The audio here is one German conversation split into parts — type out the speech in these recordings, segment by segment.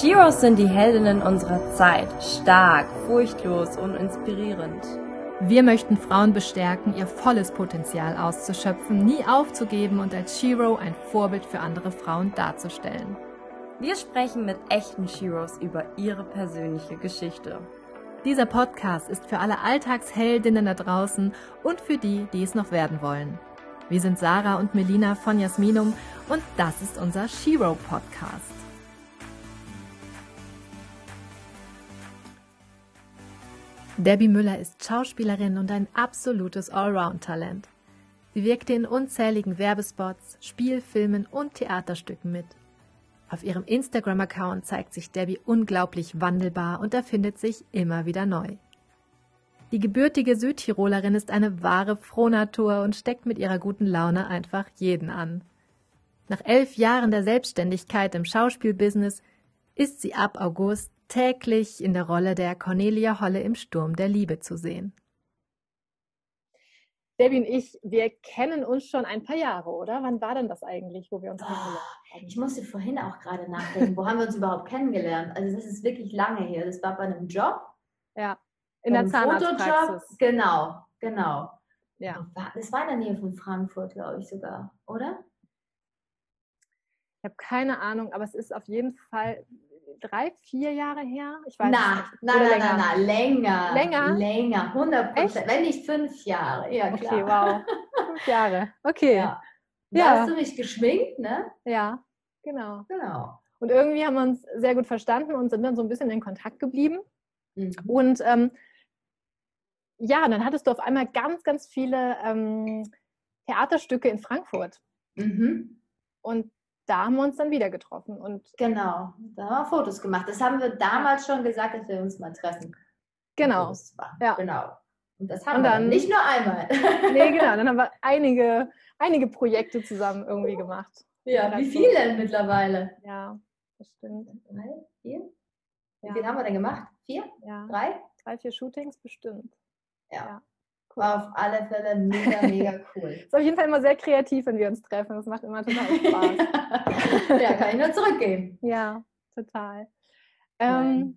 Sheroes sind die Heldinnen unserer Zeit. Stark, furchtlos und inspirierend. Wir möchten Frauen bestärken, ihr volles Potenzial auszuschöpfen, nie aufzugeben und als Shero ein Vorbild für andere Frauen darzustellen. Wir sprechen mit echten Sheroes über ihre persönliche Geschichte. Dieser Podcast ist für alle Alltagsheldinnen da draußen und für die, die es noch werden wollen. Wir sind Sarah und Melina von Jasminum und das ist unser Shero Podcast. Debbie Müller ist Schauspielerin und ein absolutes Allround-Talent. Sie wirkte in unzähligen Werbespots, Spielfilmen und Theaterstücken mit. Auf ihrem Instagram-Account zeigt sich Debbie unglaublich wandelbar und erfindet sich immer wieder neu. Die gebürtige Südtirolerin ist eine wahre Frohnatur und steckt mit ihrer guten Laune einfach jeden an. Nach elf Jahren der Selbstständigkeit im Schauspielbusiness ist sie ab August täglich in der Rolle der Cornelia Holle im Sturm der Liebe zu sehen. Debbie und ich, wir kennen uns schon ein paar Jahre, oder? Wann war denn das eigentlich, wo wir uns oh, kennengelernt haben? Ich musste vorhin auch gerade nachdenken, wo haben wir uns überhaupt kennengelernt? Also das ist wirklich lange her. Das war bei einem Job. Ja, in der Zahnarztpraxis. Genau, genau. Ja. Das war in der Nähe von Frankfurt, glaube ich sogar, oder? Ich habe keine Ahnung, aber es ist auf jeden Fall drei, vier Jahre her? Ich weiß na, nicht. Na, na, na, na, länger. Länger? Länger, 100 Prozent. Wenn nicht fünf Jahre, ja klar. Okay, wow. Fünf Jahre, okay. Ja. Da ja. hast du mich geschminkt, ne? Ja, genau. Genau. Und irgendwie haben wir uns sehr gut verstanden und sind dann so ein bisschen in Kontakt geblieben. Mhm. Und ähm, ja, dann hattest du auf einmal ganz, ganz viele ähm, Theaterstücke in Frankfurt. Mhm. Und da haben wir uns dann wieder getroffen. Und genau, da haben wir Fotos gemacht. Das haben wir damals schon gesagt, dass wir uns mal treffen. Genau. Ja. Genau. Und das haben und dann, wir dann nicht nur einmal. nee, genau. Dann haben wir einige, einige Projekte zusammen irgendwie gemacht. Ja, wie viele denn mittlerweile? Ja, das stimmt. Drei, vier? Wie ja. viel haben wir denn gemacht? Vier? Ja. Drei? Drei, vier Shootings bestimmt. ja. War auf alle Fälle mega, mega cool. ist auf jeden Fall immer sehr kreativ, wenn wir uns treffen. Das macht immer total Spaß. ja, kann ich nur zurückgeben. Ja, total. Ähm,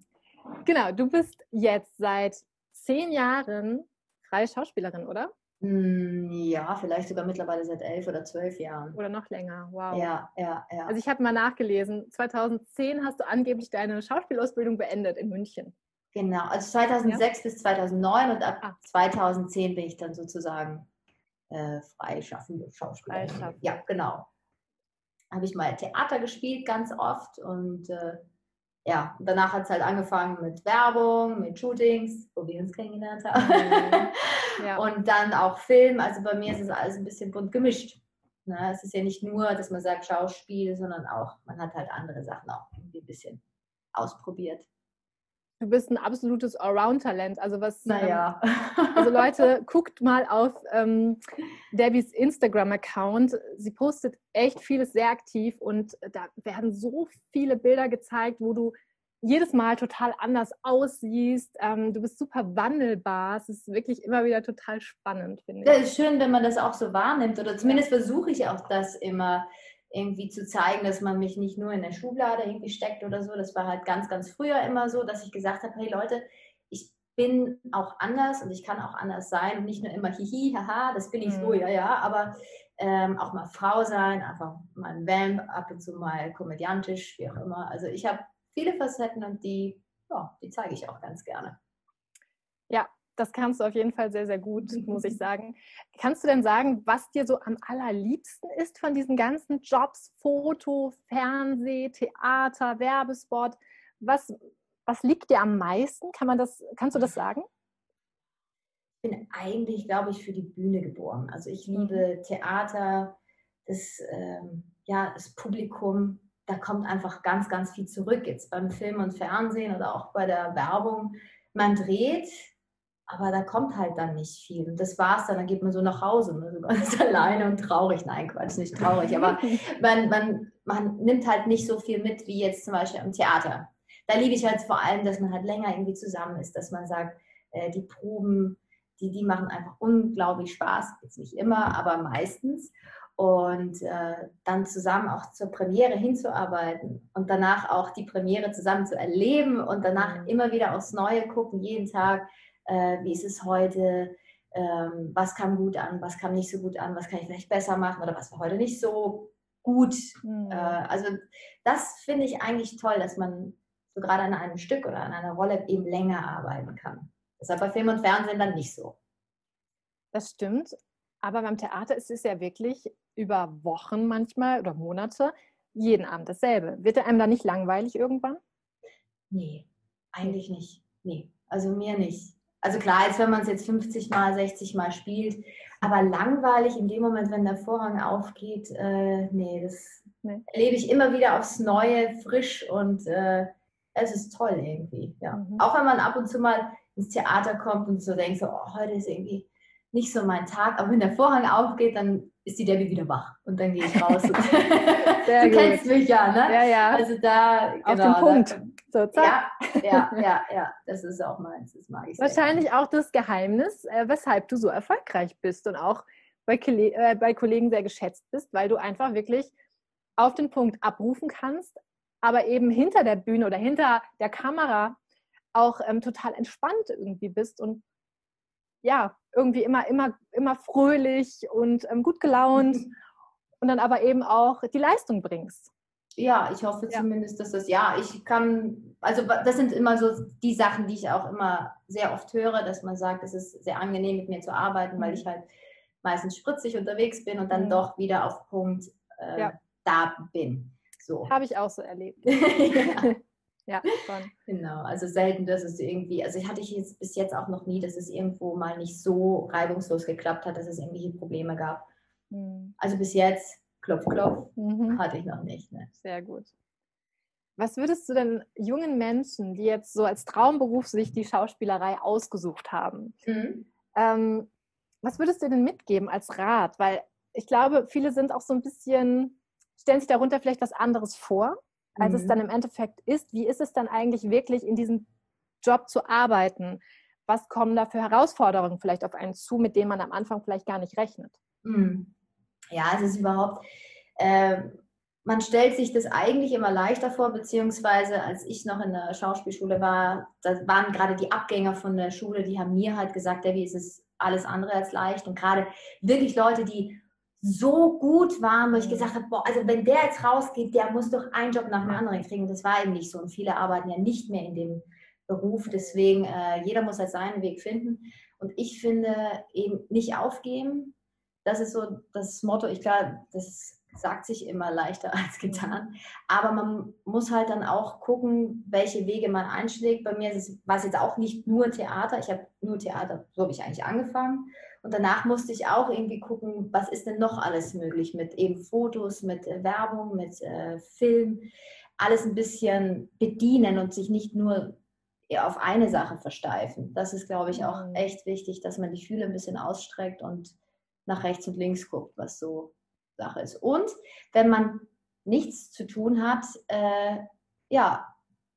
genau, du bist jetzt seit zehn Jahren freie Schauspielerin, oder? Hm, ja, vielleicht sogar mittlerweile seit elf oder zwölf Jahren. Oder noch länger, wow. Ja, ja, ja. Also ich habe mal nachgelesen, 2010 hast du angeblich deine Schauspielausbildung beendet in München. Genau, also 2006 ja. bis 2009 und ab ah. 2010 bin ich dann sozusagen äh, freischaffende Schauspielerin. Freischaffend. Ja, genau. Habe ich mal Theater gespielt ganz oft und äh, ja, danach hat es halt angefangen mit Werbung, mit Shootings, wo wir uns kennengelernt haben. Mhm. Ja. Und dann auch Film. Also bei mir ist es alles ein bisschen bunt gemischt. Ne? Es ist ja nicht nur, dass man sagt Schauspiel, sondern auch, man hat halt andere Sachen auch irgendwie ein bisschen ausprobiert du bist ein absolutes Allround-Talent. Also was, naja. Ähm, also Leute, guckt mal auf ähm, Debbys Instagram-Account. Sie postet echt vieles sehr aktiv und da werden so viele Bilder gezeigt, wo du jedes Mal total anders aussiehst. Ähm, du bist super wandelbar. Es ist wirklich immer wieder total spannend, finde ich. Das ist schön, wenn man das auch so wahrnimmt. Oder zumindest versuche ich auch das immer irgendwie zu zeigen, dass man mich nicht nur in der Schublade irgendwie steckt oder so. Das war halt ganz, ganz früher immer so, dass ich gesagt habe, hey Leute, ich bin auch anders und ich kann auch anders sein und nicht nur immer hihi, haha, das bin ich so, mhm. ja, ja, aber ähm, auch mal Frau sein, einfach mal ein Vamp, ab und zu mal komödiantisch, wie auch immer. Also ich habe viele Facetten und die, ja, die zeige ich auch ganz gerne. Ja, das kannst du auf jeden Fall sehr, sehr gut, muss ich sagen. Kannst du denn sagen, was dir so am allerliebsten ist von diesen ganzen Jobs, Foto, Fernseh, Theater, Werbespot? Was, was liegt dir am meisten? Kann man das, kannst du das sagen? Ich bin eigentlich, glaube ich, für die Bühne geboren. Also ich liebe mhm. Theater, das, ähm, ja, das Publikum, da kommt einfach ganz, ganz viel zurück. Jetzt beim Film und Fernsehen oder auch bei der Werbung. Man dreht, aber da kommt halt dann nicht viel. Und das war's dann, dann geht man so nach Hause, ne? man ist alleine und traurig. Nein, Quatsch, nicht traurig, aber man, man, man nimmt halt nicht so viel mit wie jetzt zum Beispiel im Theater. Da liebe ich halt vor allem, dass man halt länger irgendwie zusammen ist, dass man sagt, äh, die Proben, die, die machen einfach unglaublich Spaß. Jetzt nicht immer, aber meistens. und äh, dann zusammen auch zur Premiere hinzuarbeiten und danach auch die Premiere zusammen zu erleben und danach mhm. immer wieder aufs Neue gucken, jeden Tag, äh, wie ist es heute, ähm, was kam gut an, was kam nicht so gut an, was kann ich vielleicht besser machen oder was war heute nicht so gut. Mhm. Äh, also das finde ich eigentlich toll, dass man so gerade an einem Stück oder an einer Rolle eben länger arbeiten kann. Das ist aber bei Film und Fernsehen dann nicht so. Das stimmt. Aber beim Theater ist es ja wirklich über Wochen manchmal oder Monate jeden Abend dasselbe. Wird einem da nicht langweilig irgendwann? Nee, eigentlich nicht. Nee, also mir nicht. Also klar, als wenn man es jetzt 50 Mal, 60 Mal spielt, aber langweilig in dem Moment, wenn der Vorhang aufgeht, äh, nee, das nee. erlebe ich immer wieder aufs Neue, frisch und äh, es ist toll irgendwie. Ja. Mhm. Auch wenn man ab und zu mal ins Theater kommt und so denkt, so, oh, heute ist irgendwie nicht so mein Tag, aber wenn der Vorhang aufgeht, dann ist die Debbie wieder wach und dann gehe ich raus. du gut. kennst mich ja, ne? Ja, ja. Also da auf genau, den Punkt. Da, so, ja, ja, ja, ja, das ist auch meins, das mag ich. Wahrscheinlich auch das Geheimnis, äh, weshalb du so erfolgreich bist und auch bei, äh, bei Kollegen sehr geschätzt bist, weil du einfach wirklich auf den Punkt abrufen kannst, aber eben hinter der Bühne oder hinter der Kamera auch ähm, total entspannt irgendwie bist und ja, irgendwie immer, immer, immer fröhlich und ähm, gut gelaunt und dann aber eben auch die Leistung bringst. Ja, ich hoffe ja. zumindest, dass das, ja, ich kann, also das sind immer so die Sachen, die ich auch immer sehr oft höre, dass man sagt, es ist sehr angenehm mit mir zu arbeiten, weil mhm. ich halt meistens spritzig unterwegs bin und dann mhm. doch wieder auf Punkt äh, ja. da bin. So. Habe ich auch so erlebt. ja. Ja, schon. Genau, also selten, dass es irgendwie, also hatte ich jetzt bis jetzt auch noch nie, dass es irgendwo mal nicht so reibungslos geklappt hat, dass es irgendwelche Probleme gab. Mhm. Also bis jetzt, klopf, klopf, mhm. hatte ich noch nicht. Ne? Sehr gut. Was würdest du denn jungen Menschen, die jetzt so als Traumberuf sich die Schauspielerei ausgesucht haben, mhm. ähm, was würdest du denn mitgeben als Rat? Weil ich glaube, viele sind auch so ein bisschen, stellen sich darunter vielleicht was anderes vor als mhm. es dann im Endeffekt ist. Wie ist es dann eigentlich wirklich in diesem Job zu arbeiten? Was kommen da für Herausforderungen vielleicht auf einen zu, mit denen man am Anfang vielleicht gar nicht rechnet? Mhm. Ja, es ist überhaupt, äh, man stellt sich das eigentlich immer leichter vor, beziehungsweise als ich noch in der Schauspielschule war, da waren gerade die Abgänger von der Schule, die haben mir halt gesagt, Debbie, es ist alles andere als leicht. Und gerade wirklich Leute, die so gut waren, wo ich mhm. gesagt habe, boah, also wenn der jetzt rausgeht, der muss doch einen Job nach dem anderen kriegen. Das war eben nicht so. Und viele arbeiten ja nicht mehr in dem Beruf. Deswegen, äh, jeder muss halt seinen Weg finden. Und ich finde eben nicht aufgeben. Das ist so das Motto. Ich glaube, das sagt sich immer leichter als getan. Aber man muss halt dann auch gucken, welche Wege man einschlägt. Bei mir war es jetzt auch nicht nur Theater. Ich habe nur Theater, so habe ich eigentlich angefangen. Und danach musste ich auch irgendwie gucken, was ist denn noch alles möglich mit eben Fotos, mit äh, Werbung, mit äh, Film, alles ein bisschen bedienen und sich nicht nur auf eine Sache versteifen. Das ist, glaube ich, auch mhm. echt wichtig, dass man die Fühle ein bisschen ausstreckt und nach rechts und links guckt, was so Sache ist. Und wenn man nichts zu tun hat, äh, ja,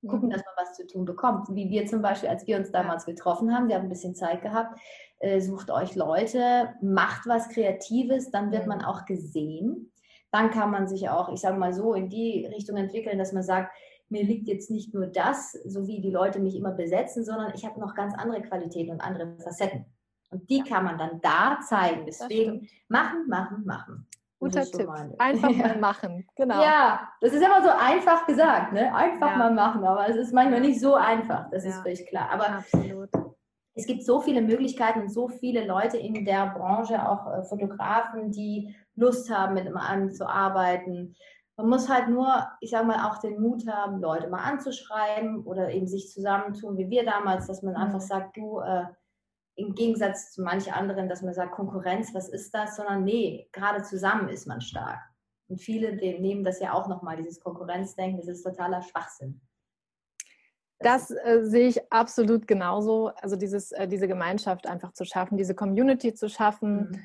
gucken, mhm. dass man was zu tun bekommt. Wie wir zum Beispiel, als wir uns damals getroffen haben, wir haben ein bisschen Zeit gehabt, äh, sucht euch Leute, macht was Kreatives, dann wird mhm. man auch gesehen. Dann kann man sich auch, ich sage mal so, in die Richtung entwickeln, dass man sagt, mir liegt jetzt nicht nur das, so wie die Leute mich immer besetzen, sondern ich habe noch ganz andere Qualitäten und andere Facetten. Und die kann man dann da zeigen. Deswegen machen, machen, machen. Guter Tipp. Einfach ja. mal machen. Genau. Ja, das ist immer so einfach gesagt, ne? Einfach ja. mal machen, aber es ist manchmal nicht so einfach. Das ja. ist völlig klar. Aber Absolut es gibt so viele Möglichkeiten und so viele Leute in der Branche, auch äh, Fotografen, die Lust haben, mit einem zu arbeiten. Man muss halt nur, ich sage mal, auch den Mut haben, Leute mal anzuschreiben oder eben sich zusammentun, wie wir damals, dass man mhm. einfach sagt, du, äh, im Gegensatz zu manchen anderen, dass man sagt, Konkurrenz, was ist das? Sondern nee, gerade zusammen ist man stark. Und viele nehmen das ja auch nochmal, dieses Konkurrenzdenken, das ist totaler Schwachsinn. Das äh, sehe ich absolut genauso. Also dieses, äh, diese Gemeinschaft einfach zu schaffen, diese Community zu schaffen, mhm.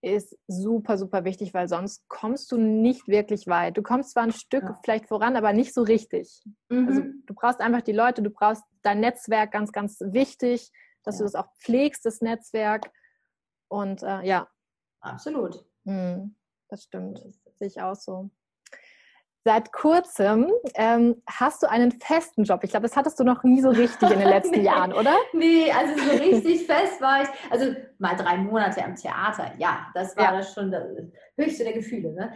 ist super, super wichtig, weil sonst kommst du nicht wirklich weit. Du kommst zwar ein Stück ja. vielleicht voran, aber nicht so richtig. Mhm. Also du brauchst einfach die Leute, du brauchst dein Netzwerk, ganz, ganz wichtig, dass ja. du das auch pflegst, das Netzwerk. Und äh, ja. Absolut. Mhm. das stimmt. Sehe ich auch so. Seit kurzem ähm, hast du einen festen Job. Ich glaube, das hattest du noch nie so richtig in den letzten nee, Jahren, oder? Nee, also so richtig fest war ich. Also mal drei Monate am Theater. Ja, das war ja. das schon das höchste der Gefühle. Ne?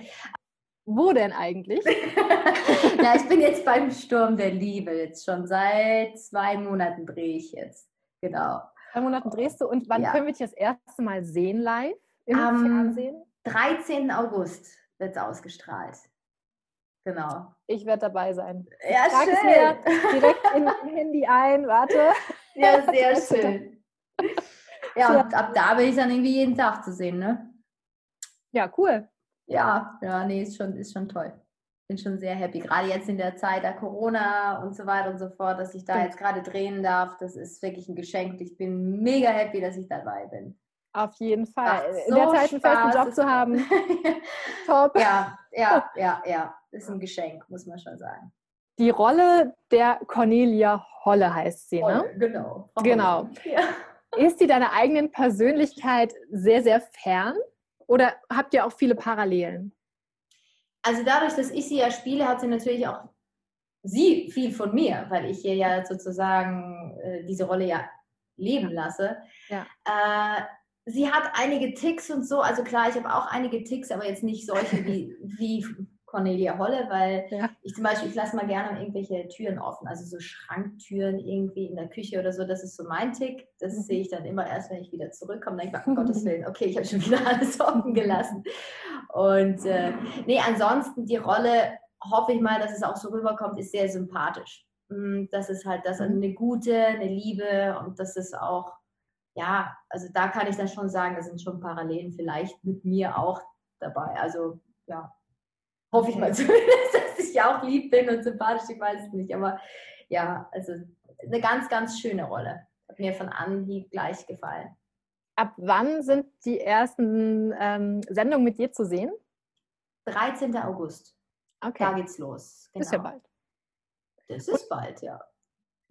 Wo denn eigentlich? ja, ich bin jetzt beim Sturm der Liebe. Jetzt schon seit zwei Monaten drehe ich jetzt. Genau. Zwei Monaten drehst du. Und wann ja. können wir dich das erste Mal sehen live im Am Fernsehen? 13. August wird es ausgestrahlt. Genau. Ich werde dabei sein. Ja, Trag schön. Es mir direkt in mein Handy ein. Warte. Ja, sehr schön. Ja, und ab da bin ich dann irgendwie jeden Tag zu sehen, ne? Ja, cool. Ja, ja, nee, ist schon, ist schon toll. Bin schon sehr happy. Gerade jetzt in der Zeit der Corona und so weiter und so fort, dass ich da jetzt gerade drehen darf, das ist wirklich ein Geschenk. Ich bin mega happy, dass ich dabei bin. Auf jeden Fall. So in der Zeit einen festen Job zu haben. Top. Ja, ja, ja, ja. Ist ein Geschenk, muss man schon sagen. Die Rolle der Cornelia Holle heißt sie, ne? Holle, genau. Frau genau. Ja. Ist sie deiner eigenen Persönlichkeit sehr, sehr fern? Oder habt ihr auch viele Parallelen? Also dadurch, dass ich sie ja spiele, hat sie natürlich auch sie viel von mir, weil ich ihr ja sozusagen äh, diese Rolle ja leben lasse. Ja. Äh, sie hat einige Ticks und so. Also klar, ich habe auch einige Ticks, aber jetzt nicht solche wie, wie Cornelia Holle, weil ja. ich zum Beispiel, ich lasse mal gerne irgendwelche Türen offen, also so Schranktüren irgendwie in der Küche oder so. Das ist so mein Tick. Das mhm. sehe ich dann immer erst, wenn ich wieder zurückkomme. Dann denke ich, um Gottes Willen, okay, ich habe schon wieder alles offen gelassen. Und äh, nee, ansonsten die Rolle, hoffe ich mal, dass es auch so rüberkommt, ist sehr sympathisch. Mm, das ist halt das, also eine gute, eine Liebe und das ist auch ja, also da kann ich dann schon sagen, da sind schon Parallelen vielleicht mit mir auch dabei. Also ja, hoffe ich mal zumindest, dass ich auch lieb bin und sympathisch, ich weiß es nicht. Aber ja, also eine ganz, ganz schöne Rolle. Hat mir von Anhieb gleich gefallen. Ab wann sind die ersten ähm, Sendungen mit dir zu sehen? 13. August. Okay. Da geht's los. Genau. Das ist ja bald. Das ist bald, ja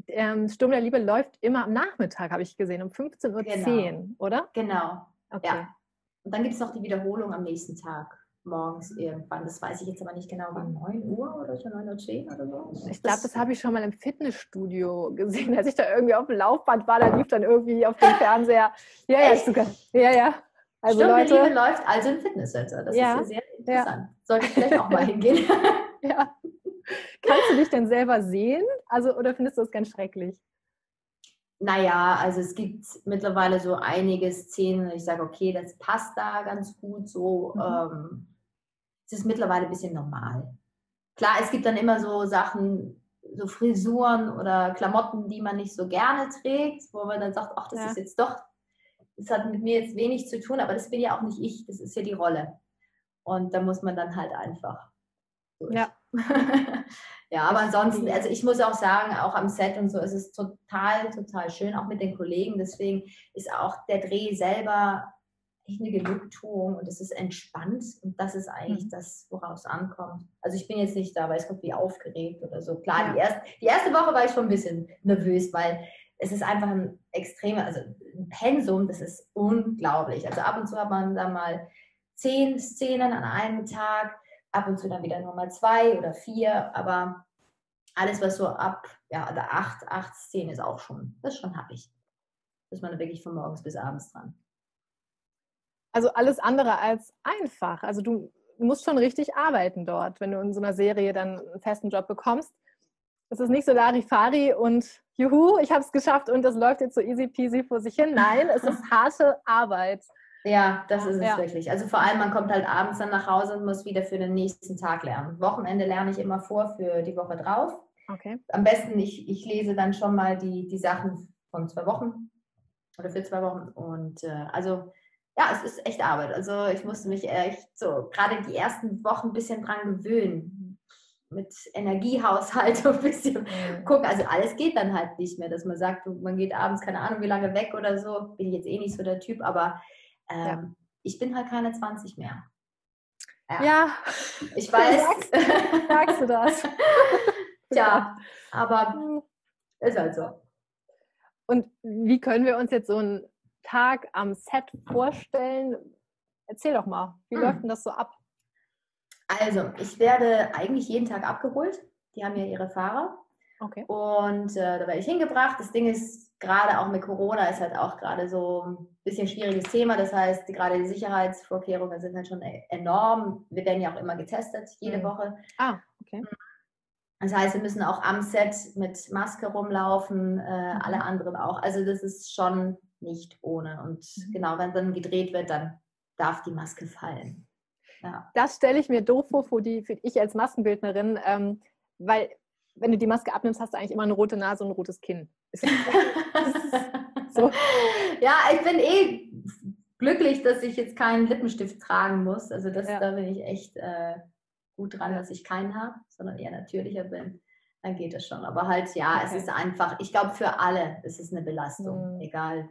ähm, Sturm der Liebe läuft immer am Nachmittag, habe ich gesehen, um 15.10 Uhr, genau. oder? Genau. Okay. Ja. Und dann gibt es noch die Wiederholung am nächsten Tag, morgens irgendwann. Das weiß ich jetzt aber nicht genau, wann 9 Uhr oder so, 9.10 Uhr oder so. Ich glaube, das habe ich schon mal im Fitnessstudio gesehen, als ich da irgendwie auf dem Laufband war, da lief dann irgendwie auf dem Fernseher. Ja, ja, sogar. Ja, ja. Also Sturm Leute, Liebe läuft also im Fitnesscenter. Das ja, ist ja sehr interessant. Ja. Sollte ich vielleicht auch mal hingehen. ja. Kannst du dich denn selber sehen? Also, oder findest du das ganz schrecklich? Naja, also es gibt mittlerweile so einige Szenen, ich sage, okay, das passt da ganz gut so. Mhm. Ähm, es ist mittlerweile ein bisschen normal. Klar, es gibt dann immer so Sachen, so Frisuren oder Klamotten, die man nicht so gerne trägt, wo man dann sagt, ach, das ja. ist jetzt doch, das hat mit mir jetzt wenig zu tun, aber das bin ja auch nicht ich, das ist ja die Rolle. Und da muss man dann halt einfach durch. Ja. ja, aber ansonsten, also ich muss auch sagen, auch am Set und so ist es total, total schön, auch mit den Kollegen. Deswegen ist auch der Dreh selber echt eine Genugtuung und es ist entspannt und das ist eigentlich mhm. das, woraus es ankommt. Also ich bin jetzt nicht da, weiß Gott, wie aufgeregt oder so. Klar, ja. die, erste, die erste Woche war ich schon ein bisschen nervös, weil es ist einfach ein extremer, also ein Pensum, das ist unglaublich. Also ab und zu hat man da mal zehn Szenen an einem Tag ab und zu dann wieder nur mal zwei oder vier, aber alles, was so ab ja, oder acht, acht, zehn ist auch schon, das ist schon happig. Da ist man wirklich von morgens bis abends dran. Also alles andere als einfach. Also du musst schon richtig arbeiten dort, wenn du in so einer Serie dann einen festen Job bekommst. Es ist nicht so Larifari und juhu, ich habe es geschafft und das läuft jetzt so easy peasy vor sich hin. Nein, es ist harte Arbeit. Ja, das ist es ja. wirklich. Also vor allem, man kommt halt abends dann nach Hause und muss wieder für den nächsten Tag lernen. Wochenende lerne ich immer vor für die Woche drauf. Okay. Am besten, ich, ich lese dann schon mal die, die Sachen von zwei Wochen oder für zwei Wochen. Und äh, also ja, es ist echt Arbeit. Also ich musste mich echt so gerade die ersten Wochen ein bisschen dran gewöhnen. Mit Energiehaushalt ein bisschen gucken. Also alles geht dann halt nicht mehr, dass man sagt, man geht abends keine Ahnung wie lange weg oder so. Bin ich jetzt eh nicht so der Typ, aber ähm, ja. Ich bin halt keine 20 mehr. Ja, ja. ich weiß. Sagst, sagst du das? Tja, aber hm. ist halt so. Und wie können wir uns jetzt so einen Tag am Set vorstellen? Erzähl doch mal, wie hm. läuft denn das so ab? Also, ich werde eigentlich jeden Tag abgeholt. Die haben ja ihre Fahrer. Okay. Und äh, da werde ich hingebracht. Das Ding ist, gerade auch mit Corona ist halt auch gerade so ein bisschen schwieriges Thema. Das heißt, gerade die Sicherheitsvorkehrungen sind halt schon e-, enorm. Wir werden ja auch immer getestet, jede Mhm. Woche. Ah, okay. Das heißt, wir müssen auch am Set mit Maske rumlaufen, Mhm. äh, alle anderen auch. Also das ist schon nicht ohne. Und Mhm. genau, wenn dann gedreht wird, dann darf die Maske fallen. Ja. Das stelle ich mir doof vor, für, die, für ich als Maskenbildnerin, ähm, weil wenn du die Maske abnimmst, hast du eigentlich immer eine rote Nase und ein rotes Kinn. So. Ja, ich bin eh glücklich, dass ich jetzt keinen Lippenstift tragen muss. Also das, Ja. da bin ich echt äh, gut dran, dass ich keinen habe, sondern eher natürlicher bin. Dann geht es schon. Aber halt, ja, es Okay. ist einfach, ich glaube, für alle ist es eine Belastung. Mhm. Egal,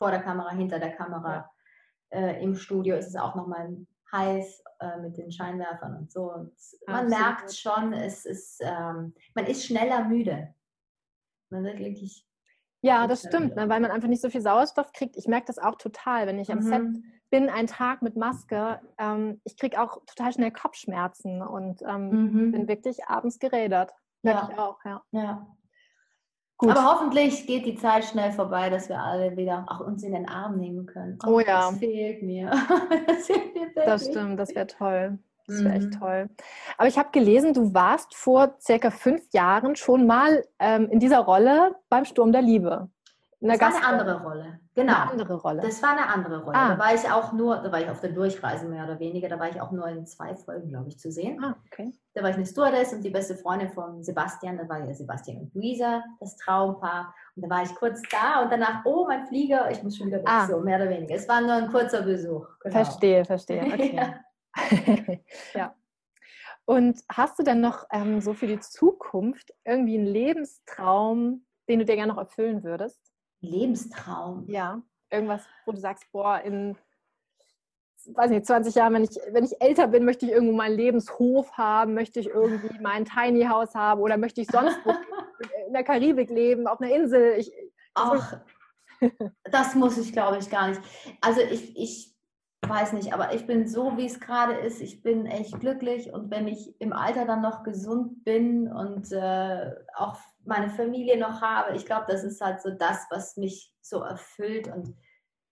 vor der Kamera, hinter der Kamera. Äh, Im Studio ist es auch nochmal heiß äh, mit den Scheinwerfern und so. Und man merkt schon, es ist, ähm, man ist schneller müde. Man wird wirklich Ja, das stimmt, ne, weil man einfach nicht so viel Sauerstoff kriegt. Ich merke das auch total, wenn ich am Set Mhm. bin, einen Tag mit Maske. Ähm, ich kriege auch total schnell Kopfschmerzen und ähm, Mhm. bin wirklich abends gerädert. Merke Ja. ich auch, ja. Ja. Gut. Aber hoffentlich geht die Zeit schnell vorbei, dass wir alle wieder auch uns in den Arm nehmen können. Oh ja. Das fehlt mir. das fehlt mir. Das stimmt, das wäre toll. Das wäre echt Mhm. toll. Aber ich habe gelesen, du warst vor circa fünf Jahren schon mal ähm, in dieser Rolle beim Sturm der Liebe. Das war eine andere Rolle. Genau. Eine andere Rolle. Das war eine andere Rolle. Ah. Da war ich auch nur, da war ich auf der Durchreise mehr oder weniger, da war ich auch nur in zwei Folgen, glaube ich, zu sehen. ah, okay. Da war ich eine Stewardess und die beste Freundin von Sebastian, da war ja Sebastian und Luisa, das Traumpaar. Und da war ich kurz da und danach, oh, mein Flieger, ich muss schon wieder weg, Ah. so mehr oder weniger. Es war nur ein kurzer Besuch. Genau. Verstehe, verstehe. Okay. Ja. ja. Und hast du dann noch ähm, so für die Zukunft irgendwie einen Lebenstraum, den du dir gerne noch erfüllen würdest? Lebenstraum. Ja. Irgendwas, wo du sagst, boah, in weiß nicht, 20 Jahren, wenn ich, wenn ich älter bin, möchte ich irgendwo meinen Lebenshof haben, möchte ich irgendwie mein Tiny House haben oder möchte ich sonst wo in der Karibik leben, auf einer Insel. Ich, Ach, das muss ich, glaube ich, gar nicht. Also ich, ich weiß nicht, aber ich bin so, wie es gerade ist. Ich bin echt glücklich und wenn ich im Alter dann noch gesund bin und äh, auch meine Familie noch habe, ich glaube, das ist halt so das, was mich so erfüllt und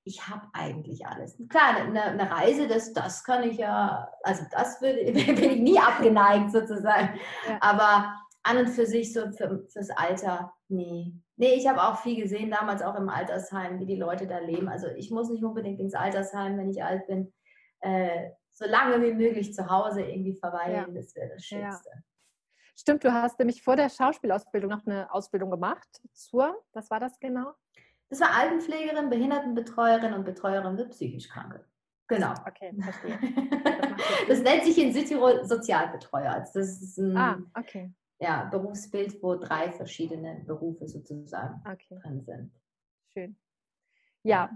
ich habe eigentlich alles. Klar, eine, eine Reise, das, das kann ich ja, also das würde, bin ich nie abgeneigt sozusagen. Ja. Aber an und für sich so für, fürs Alter, nee. Nee, ich habe auch viel gesehen, damals auch im Altersheim, wie die Leute da leben. Also ich muss nicht unbedingt ins Altersheim, wenn ich alt bin. Äh, so lange wie möglich zu Hause irgendwie verweilen, das wäre das Ja. Stimmt, du hast nämlich vor der Schauspielausbildung noch eine Ausbildung gemacht zur, was war das genau? Das war Altenpflegerin, Behindertenbetreuerin und Betreuerin für psychisch Kranke. Genau. Okay, verstehe. Das nennt sich in Südtirol Sozialbetreuer. Also das ist ein Ah, okay, ja, Berufsbild, wo drei verschiedene Berufe sozusagen okay, drin sind. schön. Ja,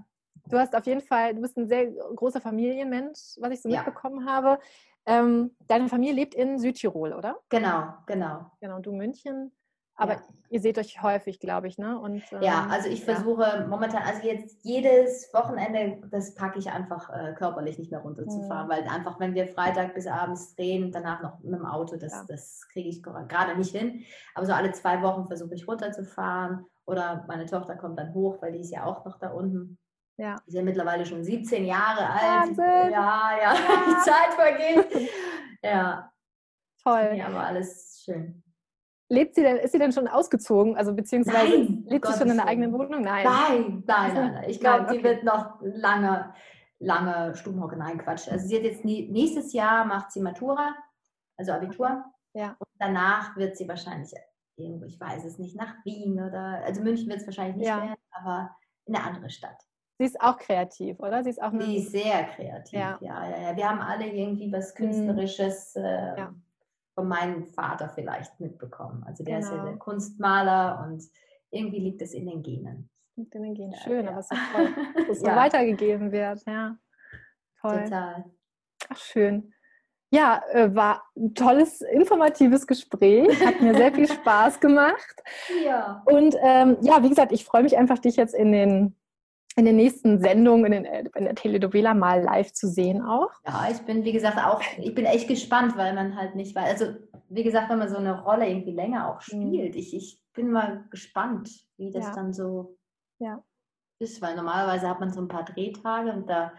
du hast auf jeden Fall, du bist ein sehr großer Familienmensch, was ich so Ja. mitbekommen habe. Ähm, deine Familie lebt in Südtirol, oder? Genau, genau. Genau, du München. Aber Ja. ihr seht euch häufig, glaube ich, ne? Und, Ja, ähm, also ich ja. versuche momentan, also jetzt jedes Wochenende, das packe ich einfach äh, körperlich nicht mehr runterzufahren, Mhm. weil einfach, wenn wir Freitag bis abends drehen, danach noch mit dem Auto, das, Ja. das kriege ich gerade nicht hin. Aber so alle zwei Wochen versuche ich runterzufahren oder meine Tochter kommt dann hoch, weil die ist ja auch noch da unten. Ja. Die ist ja mittlerweile schon 17 Jahre alt. Wahnsinn! Ja, ja, die Zeit vergeht. Ja, Toll. ja, aber alles schön. Lebt sie denn, ist sie denn schon ausgezogen? Also beziehungsweise Nein, lebt sie schon in der eigenen. Wohnung? Nein. Nein, nein, nein, nein. Ich glaube, Nein, die okay. wird noch lange, lange Stubenhocke. Nein, Quatsch. Also sie hat jetzt nie, nächstes Jahr macht sie Matura, also Abitur. Ja. Und danach wird sie wahrscheinlich irgendwo, ich weiß es nicht, nach Wien oder, also München wird es wahrscheinlich nicht Ja. werden, aber in eine andere Stadt. Sie ist auch kreativ, oder? Sie ist auch. Die ist sehr kreativ. Ja. Ja. Ja, ja, Wir haben alle irgendwie was Künstlerisches äh, Ja. von meinem Vater vielleicht mitbekommen. Also der ist ja Genau. der Kunstmaler und irgendwie liegt es in den Genen. Mit denen gehen. Ja, Schön, aber es ist toll, dass es so Ja. weitergegeben wird. Ja. Toll. Total. Ach, schön. Ja, äh, war ein tolles, informatives Gespräch. Hat mir sehr viel Spaß gemacht. Ja. Und ähm, ja, wie gesagt, ich freue mich einfach, dich jetzt in den in den nächsten Sendungen in, den, in der Telenovela mal live zu sehen auch. Ja, ich bin, wie gesagt, auch, ich bin echt gespannt, weil man halt nicht weiß, also wie gesagt, wenn man so eine Rolle irgendwie länger auch mhm. spielt, ich, ich bin mal gespannt, wie das ja. dann so ja. ist, weil normalerweise hat man so ein paar Drehtage und da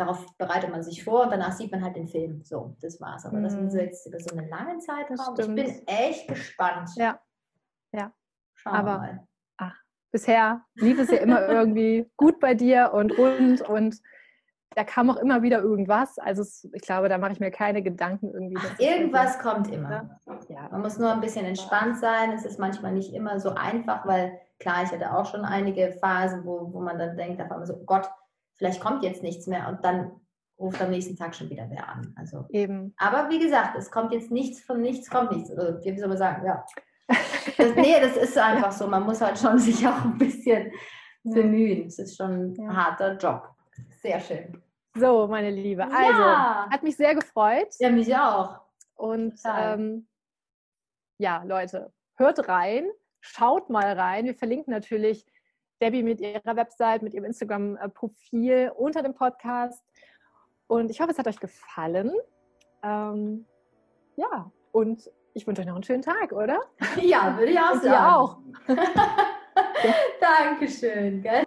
darauf bereitet man sich vor und danach sieht man halt den Film. So, das war's. Aber mhm. das ist jetzt über so eine lange Zeit. Ich bin echt gespannt. Ja. Ja. Schauen Aber, wir mal. Bisher lief es ja immer irgendwie gut bei dir und rund und da kam auch immer wieder irgendwas. Also ich glaube, da mache ich mir keine Gedanken irgendwie. Ach, irgendwas irgendwie, kommt immer. Ja. Man muss nur ein bisschen entspannt sein. Es ist manchmal nicht immer so einfach, weil klar, ich hatte auch schon einige Phasen, wo, wo man dann denkt, auf einmal so, Gott, vielleicht kommt jetzt nichts mehr und dann ruft am nächsten Tag schon wieder wer an. Also, Eben. Aber wie gesagt, es kommt jetzt nichts von nichts, kommt nichts. Oder wie soll man sagen, ja. Das, nee, das ist einfach so. Man muss halt schon sich auch ein bisschen bemühen. Es ist schon ein harter Job. Sehr schön. So, meine Liebe. Also, ja. hat mich sehr gefreut. Ja, mich auch. Und ähm, ja, Leute, hört rein, schaut mal rein. Wir verlinken natürlich Debbie mit ihrer Website, mit ihrem Instagram-Profil unter dem Podcast. Und ich hoffe, es hat euch gefallen. Ähm, ja, und ich wünsche euch noch einen schönen Tag, oder? Ja, würde ich auch und sagen. Auch. Dankeschön. Gell?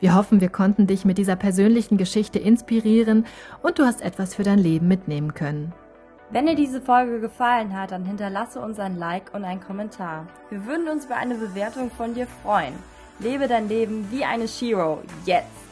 Wir hoffen, wir konnten dich mit dieser persönlichen Geschichte inspirieren und du hast etwas für dein Leben mitnehmen können. Wenn dir diese Folge gefallen hat, dann hinterlasse uns ein Like und einen Kommentar. Wir würden uns über eine Bewertung von dir freuen. Lebe dein Leben wie eine Shiro. Jetzt!